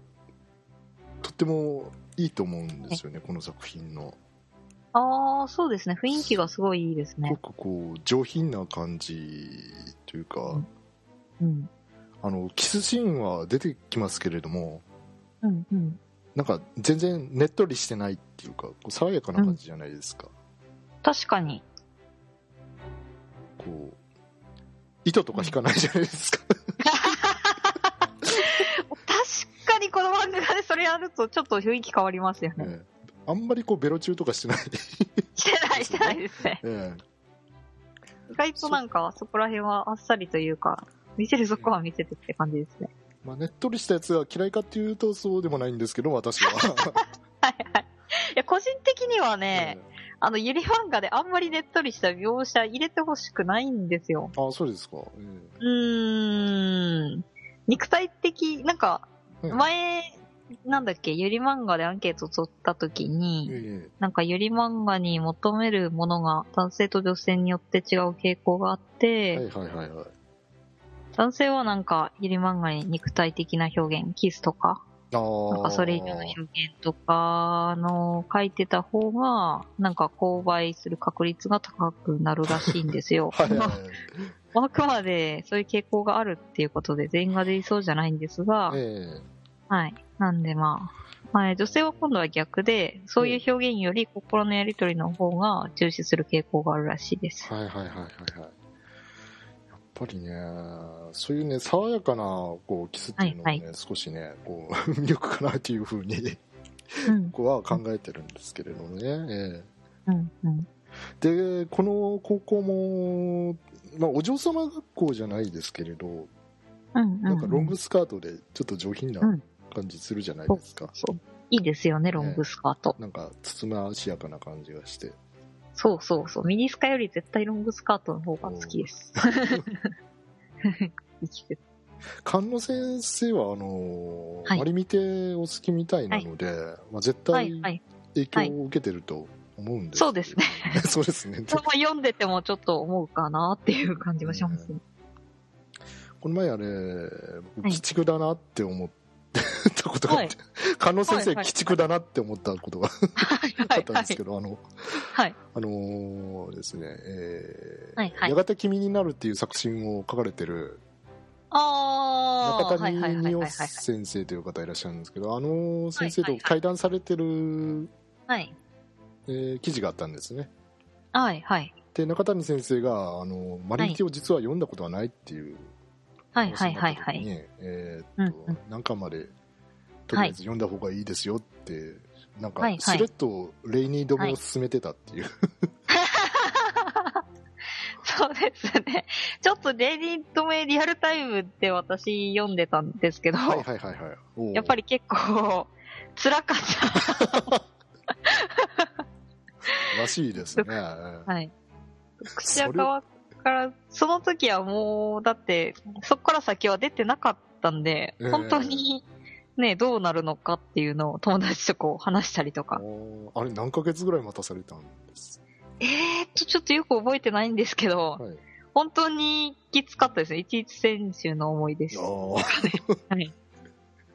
Speaker 1: とってもいいと思うんですよね、この作品の
Speaker 2: あー、そうですね。雰囲気がすごいいいです
Speaker 1: す
Speaker 2: ね
Speaker 1: ご。くこう上品な感じというか、
Speaker 2: うんうん。
Speaker 1: あのキスシーンは出てきますけれども
Speaker 2: うんうん。
Speaker 1: なんか全然ねっとりしてないっていうかこう爽やかな感じじゃないですか、
Speaker 2: 確かに。
Speaker 1: こう糸とか引かないじゃないですか、
Speaker 2: 確かにこの漫画でそれやるとちょっと雰囲気変わりますよね。
Speaker 1: ええあんまりこうベロ中とかしてない、
Speaker 2: してないしてないですね。
Speaker 1: え
Speaker 2: 意外となんかそこら辺はあっさりというか、見せるとこは見せてって感じですね。
Speaker 1: えまあ、ねっとりしたやつが嫌いかっていうとそうでもないんですけど私は、
Speaker 2: はいはい。いや、個人的にはね、あの、ゆり漫画であんまりねっとりした描写入れてほしくないんですよ。
Speaker 1: ああそうですか、え
Speaker 2: うーん。肉体的、なんか、
Speaker 1: えうん。
Speaker 2: 前、なんだっけ、ゆり漫画でアンケート取った時に、
Speaker 1: ええ。
Speaker 2: なんかゆり漫画に求めるものが男性と女性によって違う傾向があって、
Speaker 1: はいはいはいはい
Speaker 2: 男性はなんかゆり漫画に肉体的な表現、キスとか、
Speaker 1: ああ
Speaker 2: なんかそれ以上の表現とかの書いてた方が、なんか購買する確率が高くなるらしいんですよ。
Speaker 1: はいはいはい
Speaker 2: あくまでそういう傾向があるっていうことで全員が出そうじゃないんですが、
Speaker 1: え
Speaker 2: はい。なんでまあ、はい、女性は今度は逆で、そういう表現より心のやりとりの方が重視する傾向があるらしいです。
Speaker 1: えはいはいはいはいはいぱりねそういうね爽やかなこうキスっていうのもね、
Speaker 2: はい
Speaker 1: 少しねこう 魅力かなっていうふうに
Speaker 2: うん、
Speaker 1: 僕は考えてるんですけれどもね、え
Speaker 2: うん、うん。
Speaker 1: えでこの高校も、まあ、お嬢様学校じゃないですけれど
Speaker 2: うん、うん。
Speaker 1: なんかロングスカートでちょっと上品な
Speaker 2: うん。
Speaker 1: 感じするじゃないですか、
Speaker 2: そう。いいですよね、ロングスカート。
Speaker 1: なんかつつましやかな感じがして
Speaker 2: そうそうそう。ミニスカより絶対ロングスカートの方が好きです。
Speaker 1: 菅野先生はあの、
Speaker 2: はい
Speaker 1: マリミテお好きみたいなので、まあ、絶対
Speaker 2: はい、はい。
Speaker 1: 影響を受けてると思うんです、
Speaker 2: そうですね。
Speaker 1: そうですね
Speaker 2: その読んでてもちょっと思うかなっていう感じはしますね。
Speaker 1: この前あれ鬼畜だなって思ったことがあって、菅野先生鬼畜だなって思ったことが
Speaker 2: はい、
Speaker 1: あったんですけ。ど、あの
Speaker 2: はい。
Speaker 1: あのーですね、えー
Speaker 2: はいはい
Speaker 1: やがて君になるっていう作品を書かれてる。中谷美
Speaker 2: はいはい。
Speaker 1: 穂先生という方いらっしゃるんですけど、あの先生と会談されてる、
Speaker 2: はい。
Speaker 1: えー記事があったんですね。
Speaker 2: はい、はい。
Speaker 1: で、中谷先生が、あの、マリミテを実は読んだことはないっていう
Speaker 2: はい、はい、はい、はい。
Speaker 1: え
Speaker 2: うん
Speaker 1: ーっと、
Speaker 2: うん
Speaker 1: 何巻まで、とりあえず読んだ方がいいですよって、なんか
Speaker 2: はい、はい
Speaker 1: しれっとレイニー止めを進めてたっていう。
Speaker 2: そうですね。ちょっとレディートメリアルタイムで私読んでたんですけど、
Speaker 1: はいはいはいはい。
Speaker 2: やっぱり結構辛かった。
Speaker 1: らしいですね。
Speaker 2: はい。口赤から、その時はもう、だって、そこから先は出てなかったんで、
Speaker 1: ええ
Speaker 2: 本当に、ね、どうなるのかっていうのを友達とこう話したりとか。
Speaker 1: あれ何ヶ月ぐらい待たされたんです？
Speaker 2: えーっと、ちょっとよく覚えてないんですけど、
Speaker 1: はい。
Speaker 2: 本当にきつかったですね。一日選手の思いです。い。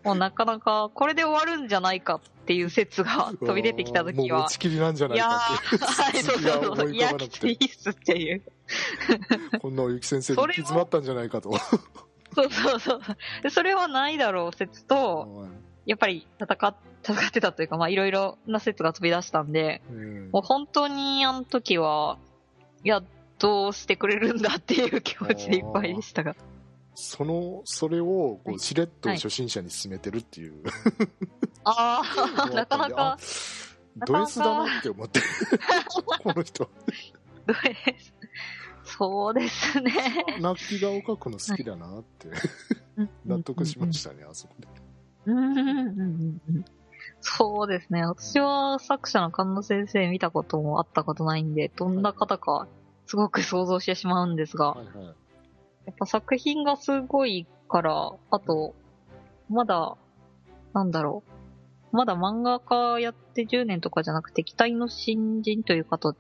Speaker 2: もうなかなか、これで終わるんじゃないかっていう説が 飛び出てきた時は
Speaker 1: もう持ち、きりなんじゃないい
Speaker 2: や
Speaker 1: か
Speaker 2: ー、はい、そうそうそういや、きついっすっていう。
Speaker 1: こんなゆき先生に行き詰まったんじゃないかと。
Speaker 2: そうそうそう。でそれはないだろう説と、やっぱり戦っ戦ってたというか、まあいろいろな説が飛び出したんで、
Speaker 1: うん。
Speaker 2: もう本当にあの時は、いや、どうしてくれるんだっていう気持ちでいっぱいでしたが。
Speaker 1: そのそれをこ
Speaker 2: はい。
Speaker 1: うしれっと初心者に勧めてるっていう、
Speaker 2: ああ、なかなか、
Speaker 1: ド S だなって思って。この人。
Speaker 2: どれそうですね。
Speaker 1: 泣き顔描くの好きだなって納得しましたね、あそこで
Speaker 2: うんうんうんうんうんそうですね。私は作者の菅野先生見たこともあったことないんで、どんな方かすごく想像してしまうんですが、
Speaker 1: はいはい
Speaker 2: やっぱ作品がすごいから、あと、まだ、なんだろう。まだ漫画家やって10年とかじゃなくて、期待の新人というかと、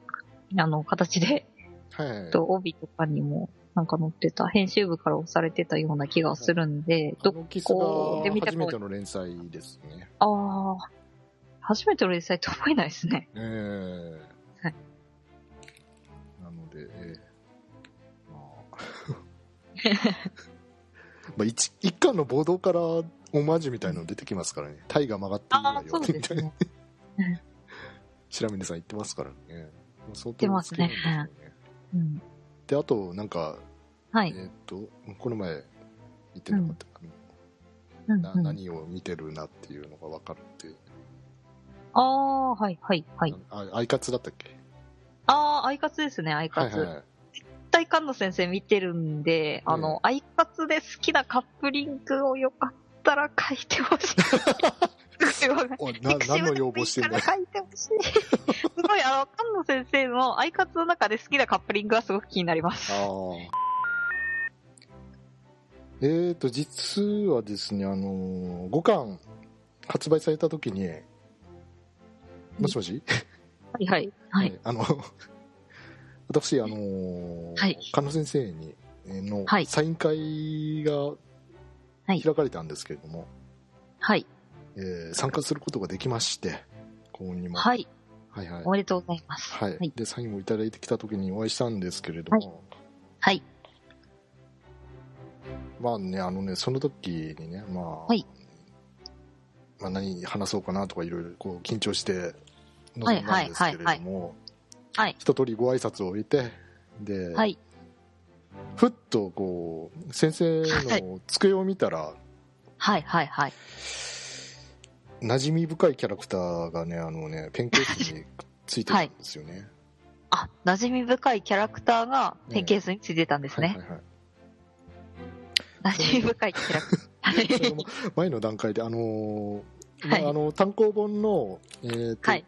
Speaker 2: あの、形で、
Speaker 1: はいはい
Speaker 2: と帯とかにもなんか載ってた、編集部から押されてたような気がするんで、どこで見た
Speaker 1: が初めての連載ですね。
Speaker 2: ああ、初めての連載と思えないですね。
Speaker 1: ええ
Speaker 2: はい
Speaker 1: なので、ええまあ、まあ一一巻の冒頭からオマージュみたいなの出てきますからね。タイが曲がっていい
Speaker 2: ああ
Speaker 1: わ、
Speaker 2: そう
Speaker 1: よ、みたいな。白峰さん言ってますからね。相
Speaker 2: ってますね
Speaker 1: 好きなんでしょうね
Speaker 2: うん。
Speaker 1: で、あと、なんか、
Speaker 2: はい。
Speaker 1: えーっと、この前言ってなかった、
Speaker 2: うんうん、
Speaker 1: 何を見てるなっていうのが分かるっていう。
Speaker 2: ああ、はい、はい、はい。
Speaker 1: あアイカツだったっけ？
Speaker 2: ああ、アイカツですね、アイカツ。
Speaker 1: はいはいはい。
Speaker 2: 絶対菅野先生見てるんで、あの、アイカツで好きなカップリングをよかったら書いてほしい。すごい
Speaker 1: おな何の要望してんだよ。
Speaker 2: 書いてほしい。すごい、あの、菅野先生のアイカツの中で好きなカップリングがすごく気になります。
Speaker 1: ああ。えーと、実はですね、あのー、5巻発売された時に、もしもし？
Speaker 2: はい、はい、はい。
Speaker 1: あの、私、あのー
Speaker 2: はい
Speaker 1: 菅野先生に、えーの
Speaker 2: はい
Speaker 1: サイン会が
Speaker 2: はい
Speaker 1: 開かれたんですけれども、
Speaker 2: はい、
Speaker 1: えー参加することができまして、幸運にも。
Speaker 2: はい。
Speaker 1: はいはい
Speaker 2: おめでとうございます。
Speaker 1: はい、
Speaker 2: はい。
Speaker 1: で、サインをいただいてきた時にお会いしたんですけれども、
Speaker 2: はい。
Speaker 1: まあね、あのね、その時にね、まあ、
Speaker 2: はい
Speaker 1: まあ何話そうかなとかいろいろこう緊張して臨んだんですけれども、
Speaker 2: はい。
Speaker 1: 一通りご挨拶を終えて、で、
Speaker 2: はい。
Speaker 1: ふっとこう、先生の机を見たら、
Speaker 2: はい。はい。はい。
Speaker 1: 馴染み深いキャラクターがね、あのね、ペンケースについてたんですよね。
Speaker 2: あ、馴染み深いキャラクターがペンケースについてたんですね。
Speaker 1: はいはいはい。
Speaker 2: 馴染み深いキャラクター。
Speaker 1: 前の段階で、あのーまあ
Speaker 2: はい
Speaker 1: あの単行本の、えーと
Speaker 2: はい。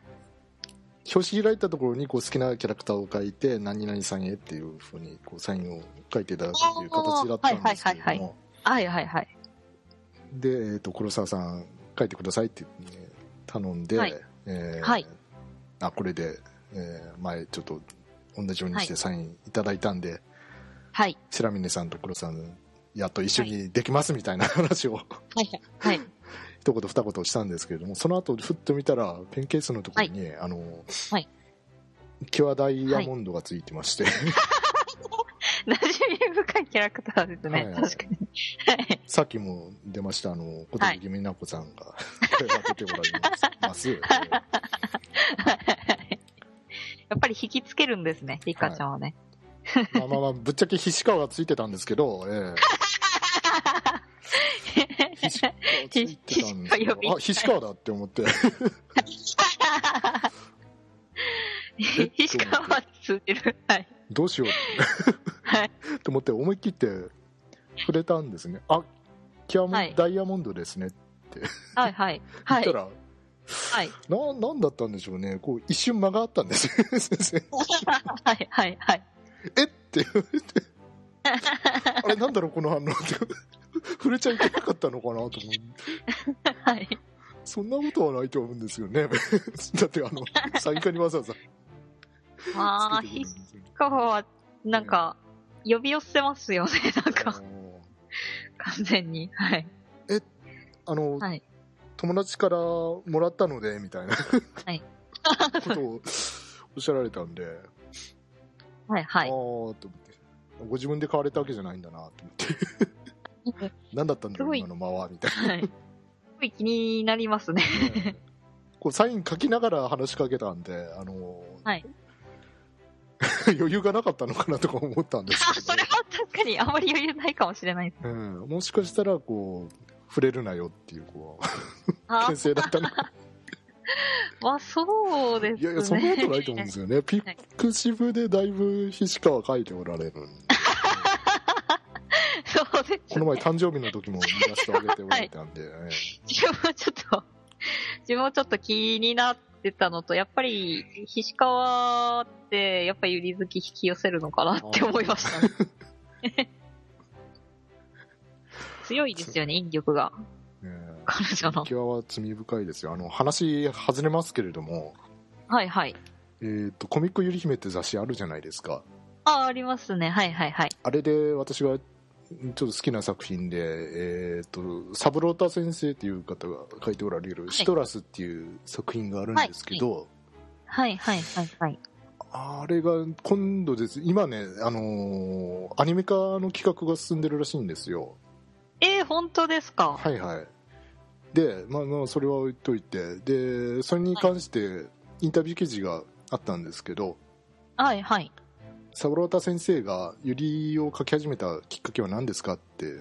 Speaker 1: 表紙開いたところにこう好きなキャラクターを書いて、何々さんへっていうふうにこうサインを書いていただくっていう形だったんですけれども、
Speaker 2: はいはいはいはいはいはい。
Speaker 1: で、えー、と黒沢さん書いてくださいって、ね、頼んで、
Speaker 2: はい
Speaker 1: えー
Speaker 2: はい
Speaker 1: あこれで、えー前ちょっと同じようにして
Speaker 2: はい
Speaker 1: サインいただいたんで、
Speaker 2: はい。
Speaker 1: 白峰さんと黒沢さんやっと一緒にできますみたいな話を、
Speaker 2: はい。はい。
Speaker 1: 一言二言したんですけれどもその後ふっと見たらペンケースのところに、あの、
Speaker 2: はい
Speaker 1: キュアダイヤモンドがついてまして、
Speaker 2: 馴染み深いキャラクターですね。
Speaker 1: はいはい
Speaker 2: 確かに。はい。
Speaker 1: さっきも出ましたあの小鳥木美奈子さんが声を当てておられます。え ー
Speaker 2: やっぱり引きつけるんですね、リカちゃんはね。
Speaker 1: まあまあまあ、ぶっちゃけ菱川がついてたんですけど、ええ菱川ついてたんですけど
Speaker 2: 菱川呼び
Speaker 1: あ、だって思って、
Speaker 2: 石川は通じる。はい。
Speaker 1: どうしよう
Speaker 2: はい。
Speaker 1: と思って思い切って触れたんですね。あ、キュアモン、
Speaker 2: はい
Speaker 1: ダイヤモンドですね。
Speaker 2: はい。はい。はい
Speaker 1: 言った。ら、
Speaker 2: はい。
Speaker 1: な、なんだったんでしょうね。こう、一瞬間があったんですよ、先生。
Speaker 2: はい。はい。はい。
Speaker 1: え？って言われて、あれなんだろう、この反応って。触れちゃいけなかったのかなと思って。
Speaker 2: はい。
Speaker 1: そんなことはないと思うんですよね。だって、あの、サイン会にわざわざ
Speaker 2: まあ、
Speaker 1: つけてくる
Speaker 2: 石
Speaker 1: んですよね
Speaker 2: 川は、なんか、呼び寄せますよね、なんか、完全に。はい。
Speaker 1: あの、
Speaker 2: はい。
Speaker 1: 友達からもらったので、みたいな、
Speaker 2: はい
Speaker 1: ことをおっしゃられたんで、
Speaker 2: はい。はい。
Speaker 1: ああーと思って、ご自分で買われたわけじゃないんだなと思って、何だったんだろう、今の間は、みたい
Speaker 2: はい。すごい気になりますね。
Speaker 1: な。こうサイン書きながら話しかけたんで、あの、
Speaker 2: はい
Speaker 1: 余裕がなかったのかなとか思ったんです
Speaker 2: あ、
Speaker 1: けど。
Speaker 2: それは確かにあまり余裕ないかもしれないです。
Speaker 1: うん、もしかしたらこう触れるなよっていうこう
Speaker 2: あ
Speaker 1: 牽制だったの。か
Speaker 2: まあ、そうですね。
Speaker 1: いやいやそんなことないと思うんですよね。ピックシブでだいぶ菱川書いておられるんで。
Speaker 2: そうです、ね。
Speaker 1: この前誕生日の時もイラスト上げておられたんで、え
Speaker 2: 自分はちょっと、自分はちょっと気になってたのと、やっぱり、菱川って、やっぱりゆり好き引き寄せるのかなって思いましたね。強いですよね、引力が。彼女の。
Speaker 1: キワは罪深いですよあの話外れますけれども
Speaker 2: はいはい。
Speaker 1: えー、とコミックゆり姫って雑誌あるじゃないですか
Speaker 2: あ、ありますね。はいはいはい。
Speaker 1: あれで私がちょっと好きな作品で、えー、とサブロータ先生っていう方が書いておられる「
Speaker 2: い。
Speaker 1: シトラス」っていう作品があるんですけど、
Speaker 2: はい。はい。はい。はい。
Speaker 1: あれが今度です。今ね、あのーアニメ化の企画が進んでるらしいんですよ。
Speaker 2: えー、本当ですか？
Speaker 1: はいはい。でまあまあそれは置いといて。でそれに関してインタビュー記事があったんですけど、
Speaker 2: はい。はい。
Speaker 1: サブロータ先生がユリを書き始めたきっかけは何ですかって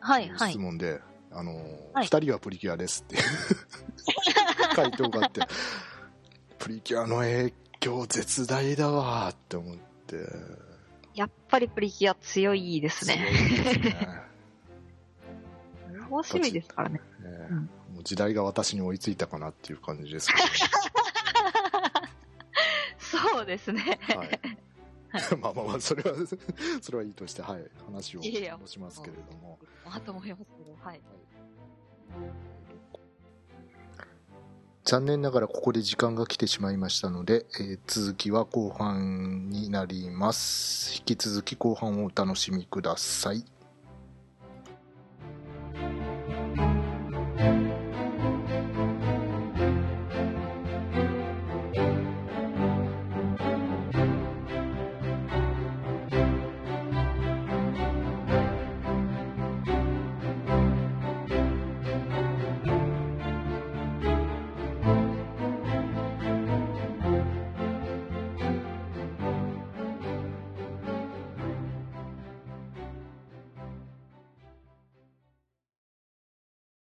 Speaker 2: はいはい
Speaker 1: 質。問で、あの
Speaker 2: はい
Speaker 1: 2人はプリキュアですって回答があってプリキュアの影響絶大だわーって思って
Speaker 2: やっぱりプリキュア強いですね。
Speaker 1: ですね
Speaker 2: 面白いですからね。
Speaker 1: ね
Speaker 2: うん
Speaker 1: もう時代が私に追いついたかなっていう感じですけ
Speaker 2: そうですね。
Speaker 1: ど、はい、まあまあまあそれは それはいいとして、はい、話をしますけれども。
Speaker 2: あと思いますけど、はい。
Speaker 1: 残念ながらここで時間が来てしまいましたので、えー続きは後半になります。引き続き後半をお楽しみください